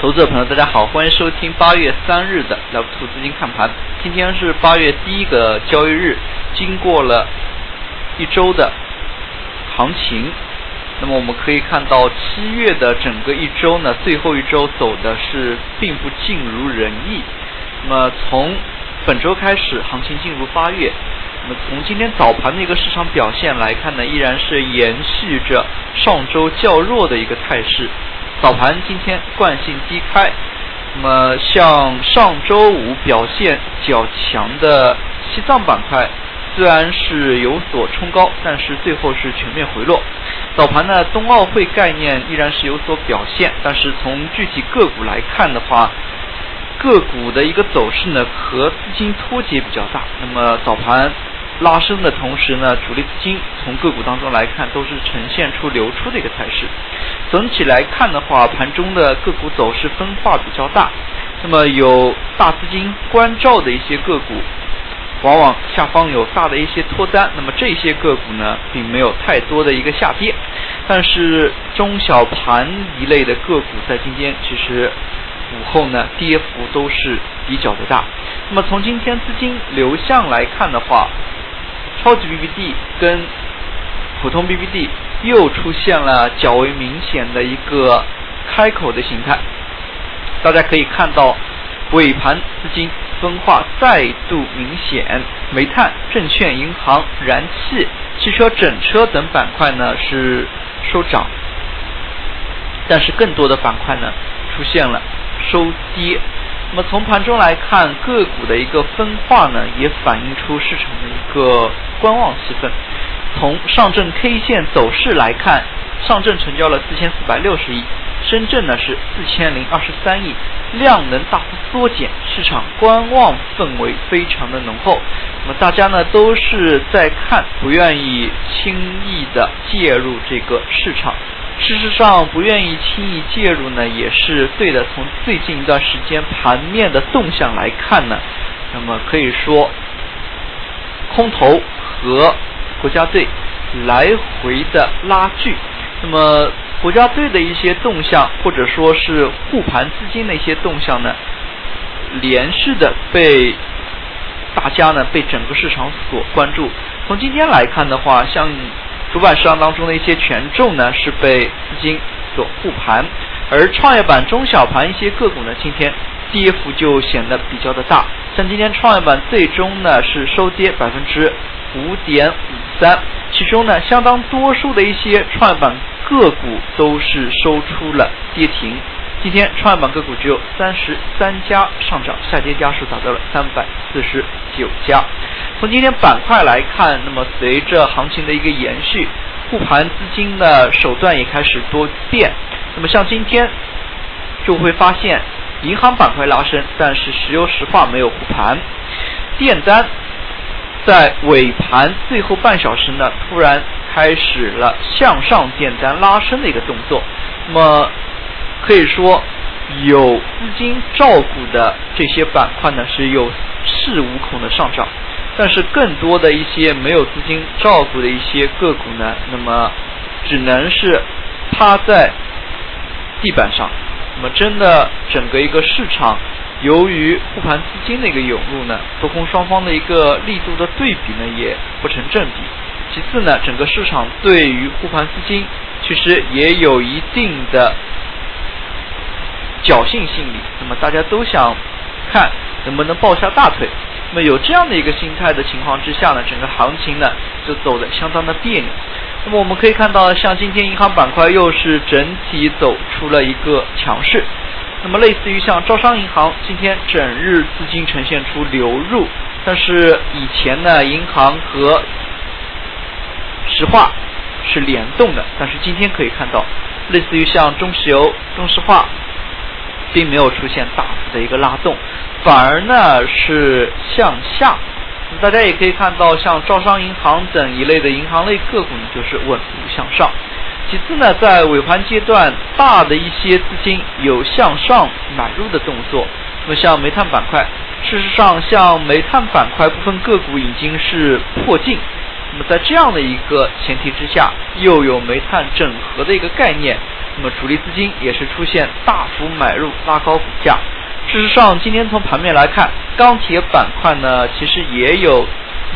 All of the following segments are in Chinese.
投资者朋友，大家好，欢迎收听八月三日的 love to 资金看盘。今天是八月第一个交易日，经过了一周的行情，那么我们可以看到七月的整个一周呢，最后一周走的是并不尽如人意。那么从本周开始，行情进入八月，那么从今天早盘的一个市场表现来看呢，依然是延续着上周较弱的一个态势。早盘今天惯性低开，那么像上周五表现较强的西藏板块，虽然是有所冲高，但是最后是全面回落。早盘呢，冬奥会概念依然是有所表现，但是从具体个股来看的话，个股的一个走势呢和资金脱节比较大。那么早盘。拉升的同时呢，主力资金从个股当中来看，都是呈现出流出的一个态势。总体来看的话，盘中的个股走势分化比较大。那么有大资金关照的一些个股，往往下方有大的一些脱单。那么这些个股呢，并没有太多的一个下跌。但是中小盘一类的个股在今天其实午后呢，跌幅都是比较的大。那么从今天资金流向来看的话，超级 BBD 跟普通 BBD 又出现了较为明显的一个开口的形态，大家可以看到尾盘资金分化再度明显，煤炭、证券、银行、燃气、汽车整车等板块呢是收涨，但是更多的板块呢出现了收跌。那么从盘中来看，个股的一个分化呢，也反映出市场的一个观望气氛。从上证 K 线走势来看，上证成交了四千四百六十亿，深圳呢是四千零二十三亿，量能大幅缩减，市场观望氛围非常的浓厚。那么大家呢都是在看，不愿意轻易的介入这个市场。事实上，不愿意轻易介入呢，也是对的。从最近一段时间盘面的动向来看呢，那么可以说，空头和国家队来回的拉锯。那么国家队的一些动向，或者说是护盘资金的一些动向呢，连续的被大家呢被整个市场所关注。从今天来看的话，像。主板市场当中的一些权重呢，是被资金所护盘，而创业板中小盘一些个股呢，今天跌幅就显得比较的大。像今天创业板最终呢是收跌百分之五点五三，其中呢相当多数的一些创业板个股都是收出了跌停。今天创业板个股只有三十三家上涨，下跌家数达到了三百四十九家。从今天板块来看，那么随着行情的一个延续，护盘资金的手段也开始多变。那么像今天就会发现，银行板块拉升，但是石油石化没有护盘。电单在尾盘最后半小时呢，突然开始了向上电单拉升的一个动作。那么可以说，有资金照顾的这些板块呢，是有恃无恐的上涨。但是更多的一些没有资金照顾的一些个股呢，那么只能是趴在地板上。那么真的整个一个市场，由于护盘资金的一个涌入呢，多空双方的一个力度的对比呢也不成正比。其次呢，整个市场对于护盘资金其实也有一定的侥幸心理。那么大家都想看能不能抱下大腿。那么有这样的一个心态的情况之下呢，整个行情呢就走的相当的别扭。那么我们可以看到，像今天银行板块又是整体走出了一个强势。那么类似于像招商银行，今天整日资金呈现出流入，但是以前呢银行和石化是联动的，但是今天可以看到，类似于像中石油、中石化，并没有出现大幅的一个拉动。反而呢是向下，大家也可以看到，像招商银行等一类的银行类个股呢，就是稳步向上。其次呢，在尾盘阶段，大的一些资金有向上买入的动作。那么像煤炭板块，事实上像煤炭板块部分个股已经是破净。那么在这样的一个前提之下，又有煤炭整合的一个概念，那么主力资金也是出现大幅买入，拉高股价。事实上，今天从盘面来看，钢铁板块呢其实也有资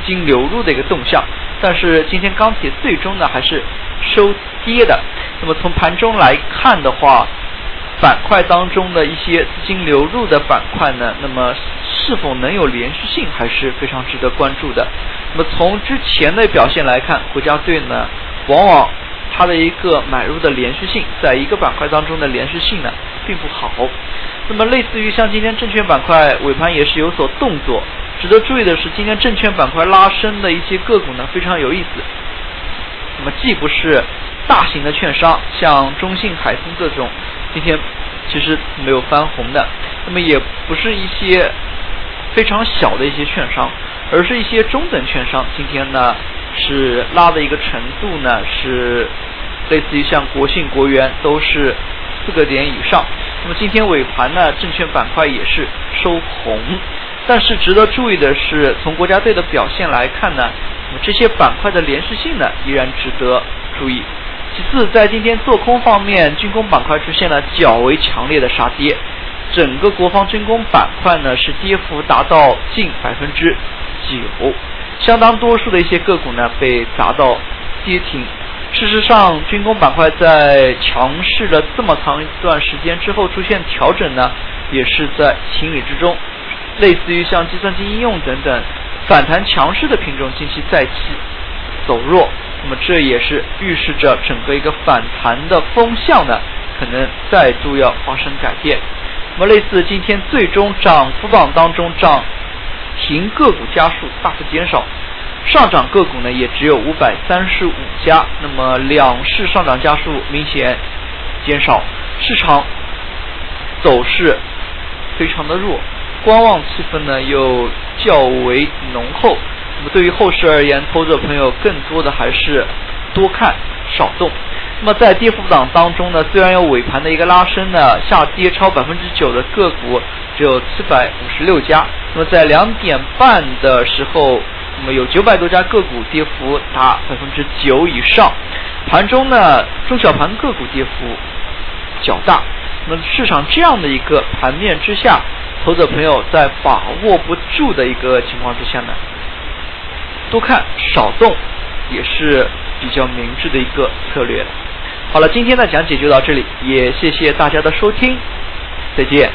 金流入的一个动向，但是今天钢铁最终呢还是收跌的。那么从盘中来看的话，板块当中的一些资金流入的板块呢，那么是否能有连续性，还是非常值得关注的。那么从之前的表现来看，国家队呢往往它的一个买入的连续性，在一个板块当中的连续性呢并不好。那么类似于像今天证券板块尾盘也是有所动作，值得注意的是，今天证券板块拉升的一些个股呢非常有意思。那么既不是大型的券商，像中信、海通这种，今天其实没有翻红的；那么也不是一些非常小的一些券商，而是一些中等券商，今天呢是拉的一个程度呢是类似于像国信、国元都是四个点以上。那么今天尾盘呢，证券板块也是收红，但是值得注意的是，从国家队的表现来看呢，这些板块的连续性呢依然值得注意。其次，在今天做空方面，军工板块出现了较为强烈的杀跌，整个国防军工板块呢是跌幅达到近百分之九，相当多数的一些个股呢被砸到跌停。事实上，军工板块在强势了这么长一段时间之后出现调整呢，也是在情理之中。类似于像计算机应用等等反弹强势的品种，近期再次走弱，那么这也是预示着整个一个反弹的风向呢，可能再度要发生改变。那么类似今天最终涨幅榜当中涨停个股家数大幅减少。上涨个股呢也只有五百三十五家，那么两市上涨家数明显减少，市场走势非常的弱，观望气氛呢又较为浓厚。那么对于后市而言，投资者朋友更多的还是多看少动。那么在跌幅榜当中呢，虽然有尾盘的一个拉升呢，下跌超百分之九的个股只有七百五十六家。那么在两点半的时候。那么有九百多家个股跌幅达百分之九以上，盘中呢中小盘个股跌幅较大。那么市场这样的一个盘面之下，投资者朋友在把握不住的一个情况之下呢，多看少动也是比较明智的一个策略。好了，今天的讲解就到这里，也谢谢大家的收听，再见。